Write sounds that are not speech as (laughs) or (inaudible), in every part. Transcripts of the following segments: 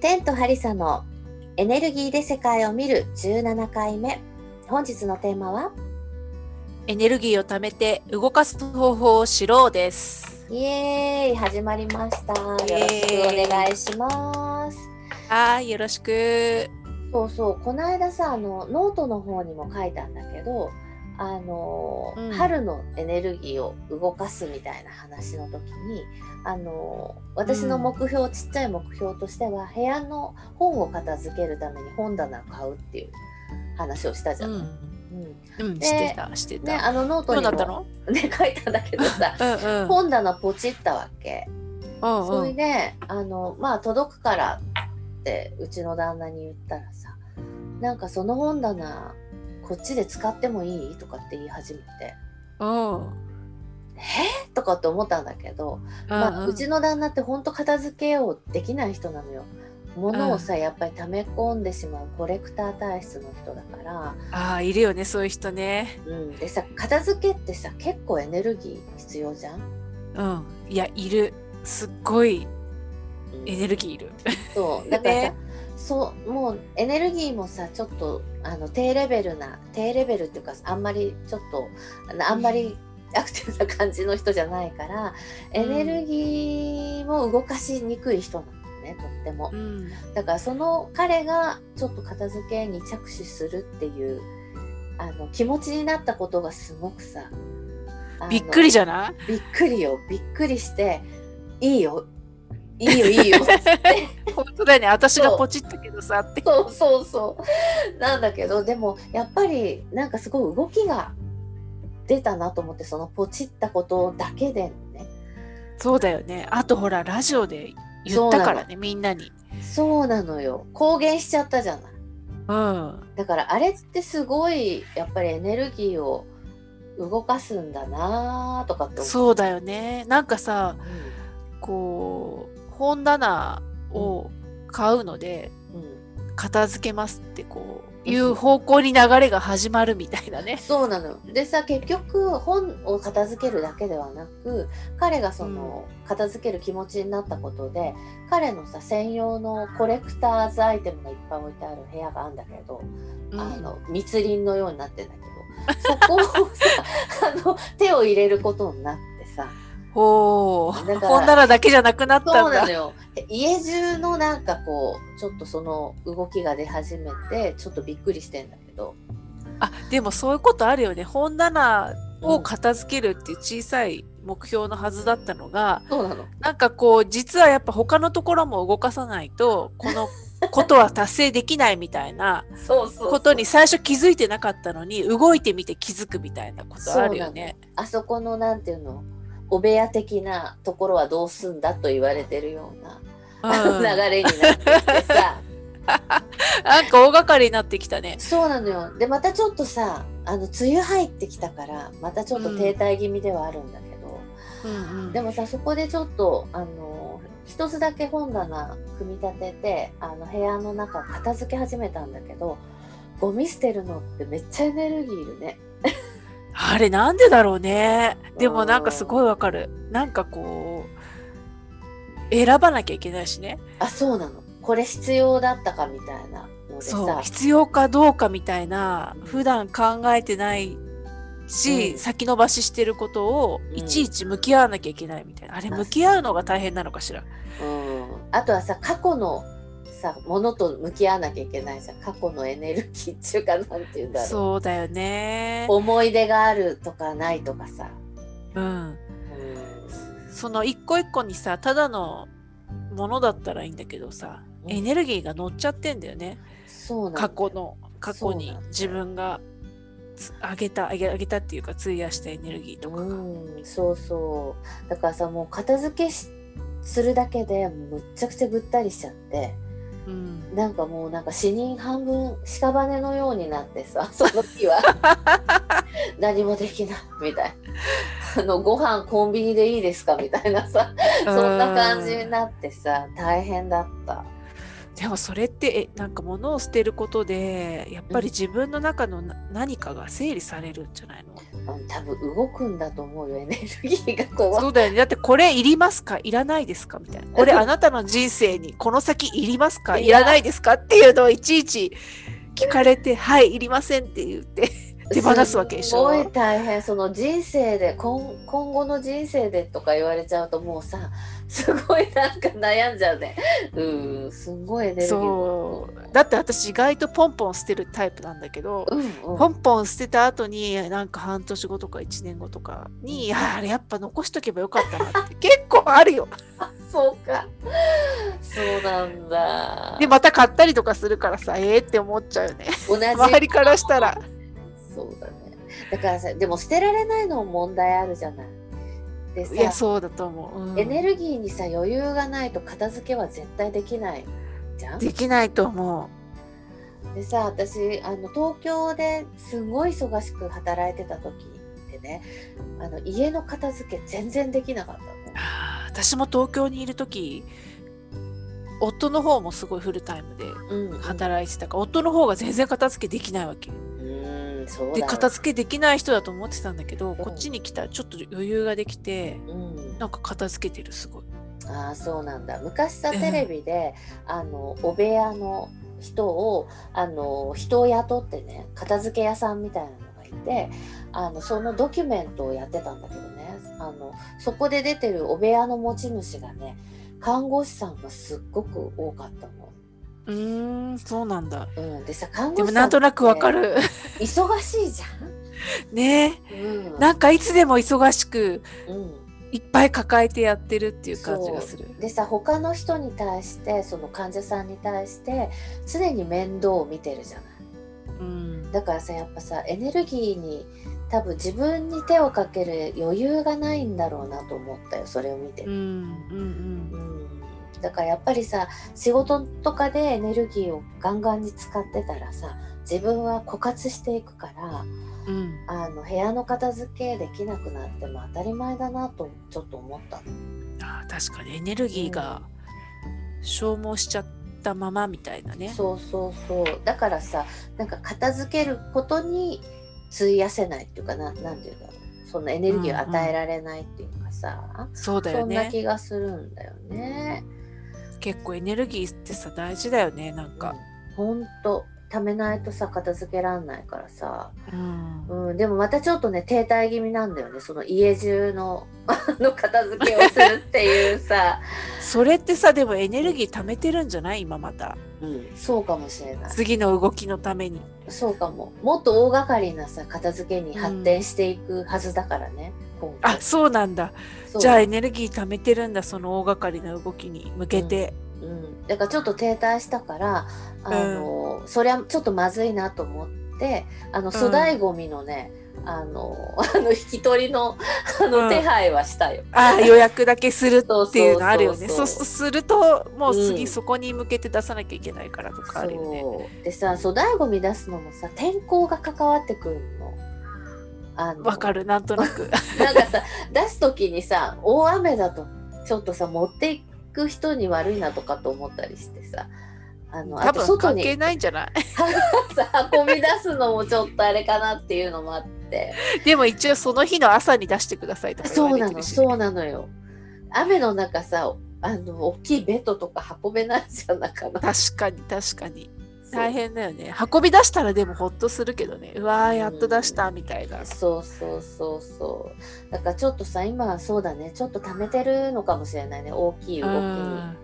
テントハリサのエネルギーで世界を見る17回目。本日のテーマは？エネルギーを貯めて動かす方法を知ろうです。イエーイ始まりました。よろしくお願いします。はい、よろしく。そうそう、この間さ、あの、ノートの方にも書いたんだけど、あの、うん春のエネルギーを動かすみたいな話の時に、あの、私の目標、ちっちゃい目標としては、部屋の本を片付けるために本棚を買うっていう話をしたじゃん。うん、うんうん、でしてた、してね、た。あのノートにもなったの？ね、書いたんだけどさ、(laughs) うんうん。本棚ポチったわけ。うんそれうん。で、あの、まあ、届くからって、うちの旦那に言ったらさ、なんかその本棚、こっちで使ってもいい？とかって言い始めて、うん。え？とかって思ったんだけど、まあ、うちの旦那ってほんと片付けをできない人なのよ。物をさ、やっぱり溜め込んでしまうコレクター体質の人だから、ああ、いるよね、そういう人ね。うん、でさ片付けってさ結構エネルギー必要じゃん、うん。いや、いる。すっごいうんエネルギーいる。そうだからさ、(laughs) ねそうもうエネルギーもさちょっとあの低レベルな低レベルっていうかあんまりちょっとあのあんまりアクティブな感じの人じゃないから、エネルギーも動かしにくい人なのねとってもう。ん。だからその彼がちょっと片付けに着手するっていうあの気持ちになったことがすごくさびっくりじゃない？びっくりよびっくりしていいよいいよいいよ (laughs) 本当だよね。私がポチったけどさって。そうそうそうなんだけどでもやっぱりなんかすごい動きが出たなと思ってそのポチったことだけでねそうだよね。あとほらラジオで言ったからね、みんなに。そうなのよ公言しちゃったじゃないうん。だからあれってすごいやっぱりエネルギーを動かすんだなとかってそうだよね。なんかさ、こう本棚を買うのでうん。うん片付けますってこういう方向に流れが始まるみたいなね。そうなの。よでさ結局本を片付けるだけではなく彼がその、片付ける気持ちになったことで彼のさ専用のコレクターズアイテムがいっぱい置いてある部屋があるんだけど、うん。あの密林のようになってんだけどそこをさ (laughs) あの手を入れることになってさほうだから本棚だけじゃなくなっそうたんだ。なのよ。家中のなんかこうちょっとその動きが出始めてちょっとびっくりしてんだけど。あでもそういうことあるよね。本棚を片付けるっていう小さい目標のはずだったのが、そうなの。なんかこう実はやっぱ他のところも動かさないとこの (laughs) ことは達成できないみたいなそうそうそう。ことに最初気づいてなかったのに動いてみて気づくみたいなことあるよね。あそこのなんていうの？お部屋的なところはどうすんだと言われてるような、うん。(laughs) 流れになってきてさ。(laughs) なんか大掛かりになってきたね。そうなのよ。でまたちょっとさあの梅雨入ってきたからまたちょっと停滞気味ではあるんだけど、うんうん。でもさそこでちょっとあの一つだけ本棚組み立ててあの部屋の中を片付け始めたんだけどゴミ捨てるのってめっちゃエネルギーいるね。あれなんでだろうね。でもなんかすごいわかる。なんかこう選ばなきゃいけないしね。あそうなの。これ必要だったかみたいなのでそう。さ必要かどうかみたいな普段考えてないし、うん。先延ばししてることをうん。いちいち向き合わなきゃいけないみたいな、あれあ向き合うのが大変なのかしら。うん、あとはさ過去のさものと向き合わなきゃいけないじゃん過去のエネルギーっていうかなんていうんだろうそうだよね。思い出があるとかないとかさ、うん。うん、その一個一個にさただのものだったらいいんだけどさ、うんエネルギーが乗っちゃってんだよね。そう過去の過去に自分がつあげたあげあげたっていうか費やしたエネルギーとかが。うんそうそうだからさもう片付けしするだけでむっちゃくちゃぐったりしちゃってうん。なんかもうなんか死人半分屍のようになってさ (laughs) その日は。何もできないみたいな。あのご飯コンビニでいいですかみたいなさそんな感じになってさ大変だった。でもそれってえなんか物を捨てることでやっぱり自分の中のな何かが整理されるんじゃないの、うん多分動くんだと思うよ。エネルギーがこうそうだよね。だってこれいりますか？いらないですか？みたいな。これあなたの人生にこの先いりますか？いらないですか？っていうのをいちいち聞かれて (laughs) はいいりませんって言って手放すわけでしょ。すごい大変。その人生で今今後の人生でとか言われちゃうともうさすごいなんか悩んじゃうね。うんすごいエネルギーそう。だって私意外とポンポン捨てるタイプなんだけど、うんうん。ポンポン捨てた後になんか半年後とか1年後とかにああれやっぱ残しとけばよかったなって結構あるよ。(laughs) そうか。そうなんだ。でまた買ったりとかするからさええって思っちゃうよね。同じ。周りからしたら。そうだね。だからさでも捨てられないのも問題あるじゃないでさ。いやそうだと思う、うん。エネルギーにさ余裕がないと片付けは絶対できないじゃん？できないと思でさ私あの東京ですごい忙しく働いてた時ってねあの家の片付け全然できなかった私も東京にいる時夫の方もすごいフルタイムでうんうん。働いてたから、夫の方が全然片付けできないわけで片付けできない人だと思ってたんだけど、ん。こっちに来たらちょっと余裕ができてうん。なんか片付けてるすごい。ああそうなんだ。昔さうんテレビで、あのお部屋の人をあの人を雇ってね片付け屋さんみたいなのがいてあのそのドキュメントをやってたんだけどね。あのそこで出てるお部屋の持ち主がね看護師さんがすっごく多かったの。うーんそうなんだ。うん、でさ看護でも師さんなんとなくわかる。る忙しいじねゃん。うん。なんかいつでも忙しくうん。いっぱい抱えてやってるっていう感じがする。でさ他の人に対してその患者さんに対して常に面倒を見てるじゃない。うん。だからさやっぱさエネルギーに多分自分に手をかける余裕がないんだろうなと思ったよそれを見て。うんう、ん。うんだからやっぱりさ仕事とかでエネルギーをガンガンに使ってたらさ自分は枯渇していくからうん。うんあの部屋の片付けできなくなっても当たり前だなとちょっと思ったの。あー確かに。エネルギーが消耗しちゃったままみたいなね。そうそうそう。だからさなんか片付けることに費やせないっていうかな。なんていうんだろうそのエネルギーを与えられないっていうかさ、そうだよそんなね気がするんだよね。結構エネルギーってさ大事だよねなんか、ほんと。貯めないとさ片付けらんないからさ、うん。うん、でもまたちょっとね停滞気味なんだよねその家中の (laughs) あの片付けをするっていうさ、(laughs) それってさでもエネルギー貯めてるんじゃない？今また。うん、そうかもしれない。次の動きのために。そうかも。もっと大掛かりなさ片付けに発展していくはずだからね、今後あそうなんだ。じゃあエネルギー貯めてるんだその大掛かりな動きに向けて、うん、だからちょっと停滞したからあの、そりゃちょっとまずいなと思ってあの粗大ごみのね、あの (laughs) あの引き取りのあの、うん。手配はしたよ。あー予約だけするっていうのあるよね。そうするともううん。次そこに向けて出さなきゃいけないからとかあるよね、でさ粗大ごみ出すのもさ天候が関わってくるわかるなんとなく。(laughs) なんかさ出す時にさ大雨だとちょっとさ持っていく人に悪いなとかと思ったりしてさあの多あと外に分関係ないんじゃない？(laughs) さ運び出すのもちょっとあれかなっていうのもあって。でも一応その日の朝に出してくださいとか言そうなのそうなのよ。雨の中さあの大きいベッドとか運べないじゃんなかな。か確かに確かに大変だよね。運び出したらでもほっとするけどね。うわーやっと出したみたいな、そうそうそうそう。だからちょっとさ今はそうだね。ちょっと溜めてるのかもしれないね。大きい動きに。うん。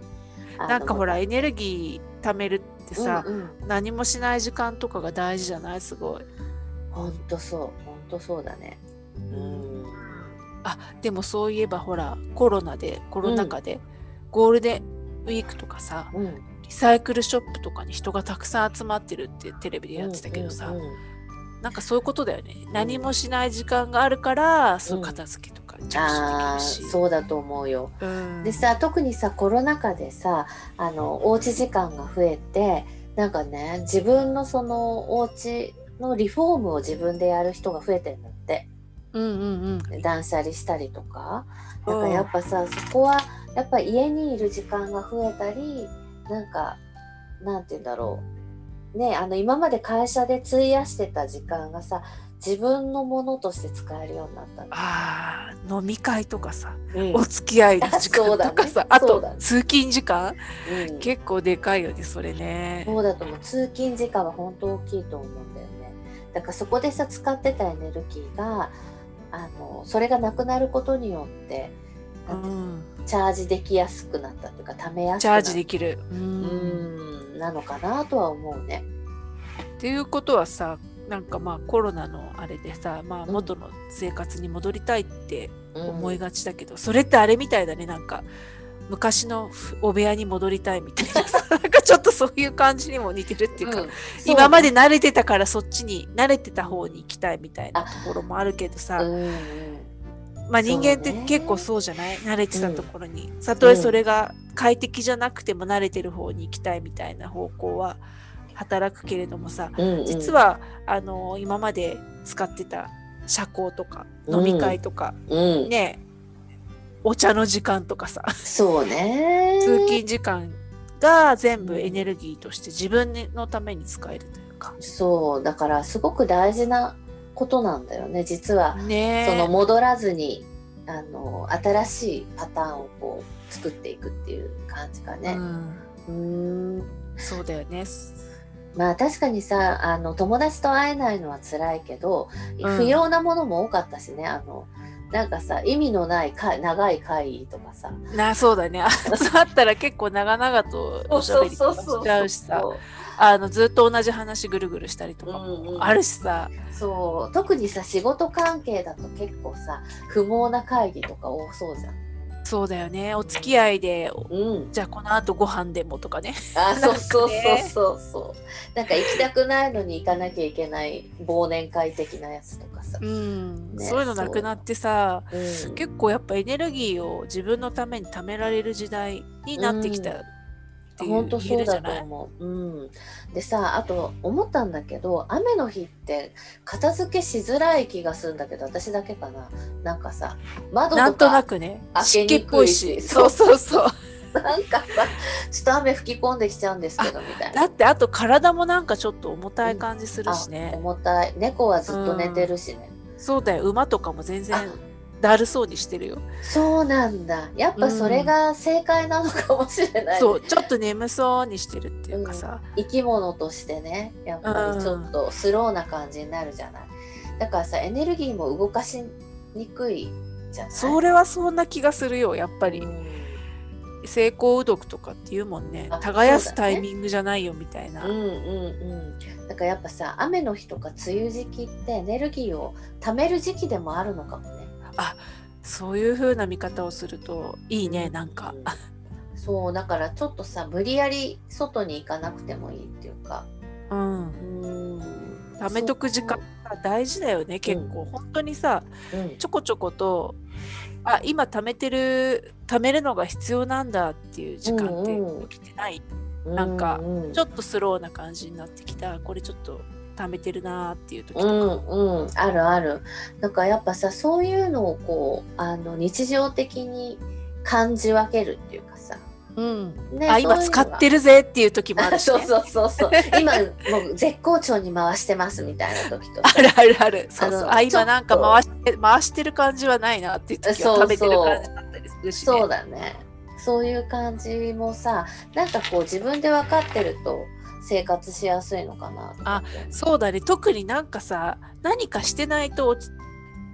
なんかほらエネルギー貯めるってさ、うんうん。何もしない時間とかが大事じゃない？すごい、ほんとそう。ほんとそうだね。うん。あでもそういえばほらコロナでコロナ禍で、ゴールデンウィークとかさうんリサイクルショップとかに人がたくさん集まってるってテレビでやってたけどさ、うんうんなんかそういうことだよね、何もしない時間があるからそういう片付けとか着手できるし、そうだと思うよ。うん。でさ特にさコロナ禍でさあのおうち時間が増えてなんかね自分のそのお家のリフォームを自分でやる人が増えてんだって。うんうんうん。断捨離したりとか。うん。なんかやっぱさそこはやっぱ家にいる時間が増えたりなんかなんて言うんだろう。ねあの今まで会社で費やしてた時間がさ自分のものとして使えるようになったの。あー飲み会とかさ、うん。お付き合いの時間とかさ、(laughs) あとね。通勤時間？うん。結構でかいよねそれね。そうだと思う。通勤時間は本当大きいと思うんだよね。だからそこでさ使ってたエネルギーがあのそれがなくなることによってうん、チャージできやすくなったっていうか貯めやすくチャージできる。ううん。んなのかなとは思うね。っていうことはさなんかまあコロナのあれでさ、まあ、うん元の生活に戻りたいって思いががちだけど、それってあれみたいだね。なんか昔のお部屋に戻りたいみたいなさ (laughs) なんかちょっとそういう感じにも似てるっていうか、今まで慣れてたからそっちに慣れてた方に行きたいみたいなところもあるけどさ、うんうんまあ人間って結構そうじゃない？慣れてたところに、たとえそれが快適じゃなくても慣れてる方に行きたいみたいな方向は働くけれどもさ、うんうん。実はあの今まで使ってた社交とか飲み会とか、うん。ねお茶の時間とかさそうね。通勤時間が全部エネルギーとして自分のために使えるというか。そうだからすごく大事なことなんだよね。実はね。その戻らずにあの新しいパターンをこう作っていくっていう感じかね。うん、うーん。そうだよね。まあ確かにさあの友達と会えないのは辛いけど、うん。不要なものも多かったしね。あのなんかさ意味のないか長い会議とかさ。なそうだね。(laughs) ああったら結構長々とおしゃべりしちゃうしさあのずっと同じ話ぐるぐるしたりとかうんうん。もあるしさ、そう。特にさ仕事関係だと結構さ不毛な会議とか多そうじゃん。そうだよね。お付き合いで、うん、じゃあこの後ご飯でもとかね。あそうそうそうねそうそう。なんか行きたくないのに行かなきゃいけない忘年会的なやつとかさ、うん、ねそういうのなくなってさ、うん。結構やっぱエネルギーを自分のために貯められる時代になってきたっていう、本当言えそうだとるじゃない？思う。うん、でさあと思ったんだけど雨の日って片付けしづらい気がするんだけど私だけかななんかさ窓なんとなくね、開湿気っぽいし、しそうそうそう。なんかさちょっと雨吹き込んできちゃうんですけどみたいな。だってあと体もなんかちょっと重たい感じするあしね。重たい猫はずっと寝てるしね。そうだよ、馬とかも全あ然だるそうにしてるよ。そうなんだ。やっぱそれが正解なのかもしれない、ねそう、ちょっと眠そうにしてるっていうかさ。生き物としてねやっぱりちょっとスローな感じになるじゃない、だからさエネルギーも動かしにくいじゃない？それはそんな気がするよ、やっぱり。うん。成功うどくとかっていうもんね。あ。耕すタイミングじゃないよみたいな。うんうんうん。だからやっぱさ雨の日とか梅雨時期ってエネルギーを貯める時期でもあるのかもねそういう風な見方をするといいね、なんか。うんそうだからちょっとさ無理やり外に行かなくてもいいっていうかうん。うん貯めとく時間が大事だよね、結構。本当にさ、うんちょこちょこと、あ、今貯めてる、貯めるのが必要なんだっていう時間ってうんうん起きてない？なんかうんうんちょっとスローな感じになってきた。これちょっと貯めてるなーっていう時とうか。んうんあるあるだからやっぱさそういうのをこうあの日常的に感じ分けるっていうかさ、うん。ねあ、今使ってるぜっていう時もあるし、そうね。そうそうそう (laughs) 今もう絶好調に回してますみたいな時とあさるあるある。そうそう。あ、今なんか回して、回してる感じはないなっていう時そうそうは食べてる感じだったりするし、ね。そうだねそういう感じもさなんかこう自分で分かってると生活しやすいのかなとかって。そうだね。特になんかさ、何かしてないと落ち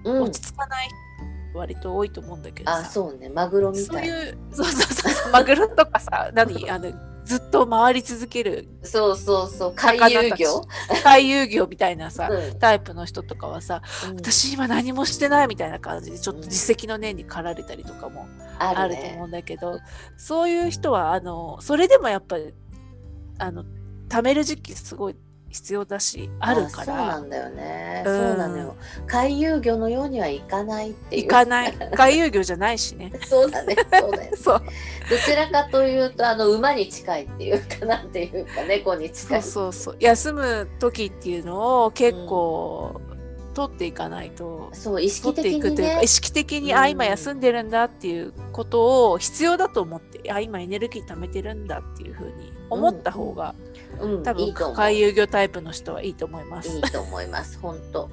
うん。落ち着かない人割と多いと思うんだけどさ。あそうね。マグロみたい。そういう、そうそうそうそう、(laughs) マグロとかさ、何、あの、ずっと回り続けるそうそうそう。回遊魚、回遊魚みたいなさ、うん。タイプの人とかはさ、うん。私今何もしてないみたいな感じで、ちょっと実績の念に駆られたりとかもあると思ねうんだけど、そういう人は、あの、それでもやっぱり、あの、貯める時期すごい必要だし、あるかそうなら、んだよね、うん。そうなのよ。回遊魚のようにはいかないっていう。行かない、回遊魚じゃないしね。(laughs) そうだね。そうだよ (laughs) そう。どちらかというとあの馬に近いっていうかなんていうか猫に近そういそうそう。休む時っていうのを結構、取っていかないと、そう意識的にね。意識的に、うんあ、今休んでるんだっていうことを必要だと思って、あ、今エネルギー貯めてるんだっていうふうに思った方が、うん、多分いいと思う。回遊魚タイプの人はいいと思います。いいと思います。本当。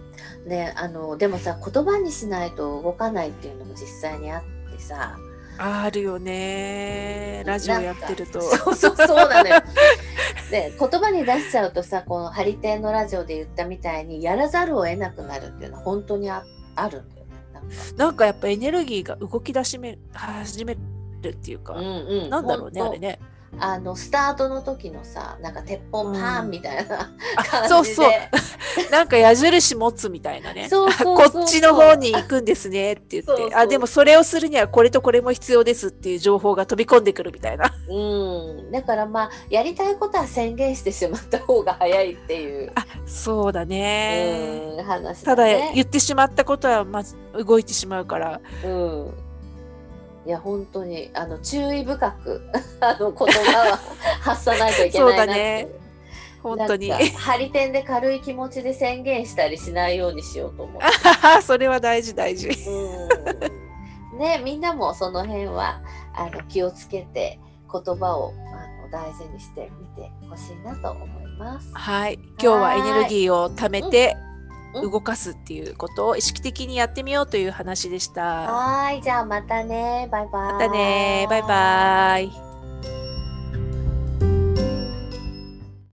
ねあのでもさ言葉にしないと動かないっていうのも実際にあってさ。あるよね。ラジオやってると。そうそうそうなのよ。(laughs) で言葉に出しちゃうとさこのハリテンのラジオで言ったみたいにやらざるを得なくなるっていうのは本当にああるんだよね。なんかなんかやっぱエネルギーが動き出しめ始めるっていうか、うんうん、なんだろうねあれね。あのスタートの時のさなんか鉄砲パーンみたいなあ感じで、そうそう (laughs) なんか矢印持つみたいなね。そうそうそうそうこっちの方に行くんですねって言ってそうあでもそれをするにはこれとこれも必要ですっていう情報が飛び込んでくるみたいな。うん、だからまあやりたいことは宣言してしまった方が早いっていう、あそうだね。うん、話ただね。言ってしまったことはまず動いてしまうからうん。いや本当にあの注意深く (laughs) あの言葉は発さないといけないなって本当になんか張り点で軽い気持ちで宣言したりしないようにしようと思う。(laughs) それは大事大事。うんねみんなもその辺はあの気をつけて言葉をあの大事にしてみてほしいなと思います。はい今日はエネルギーを貯めてうんうん動かすっていうことを意識的にやってみようという話でした。はーいじゃあまたねバイバイ。またねバイバイ。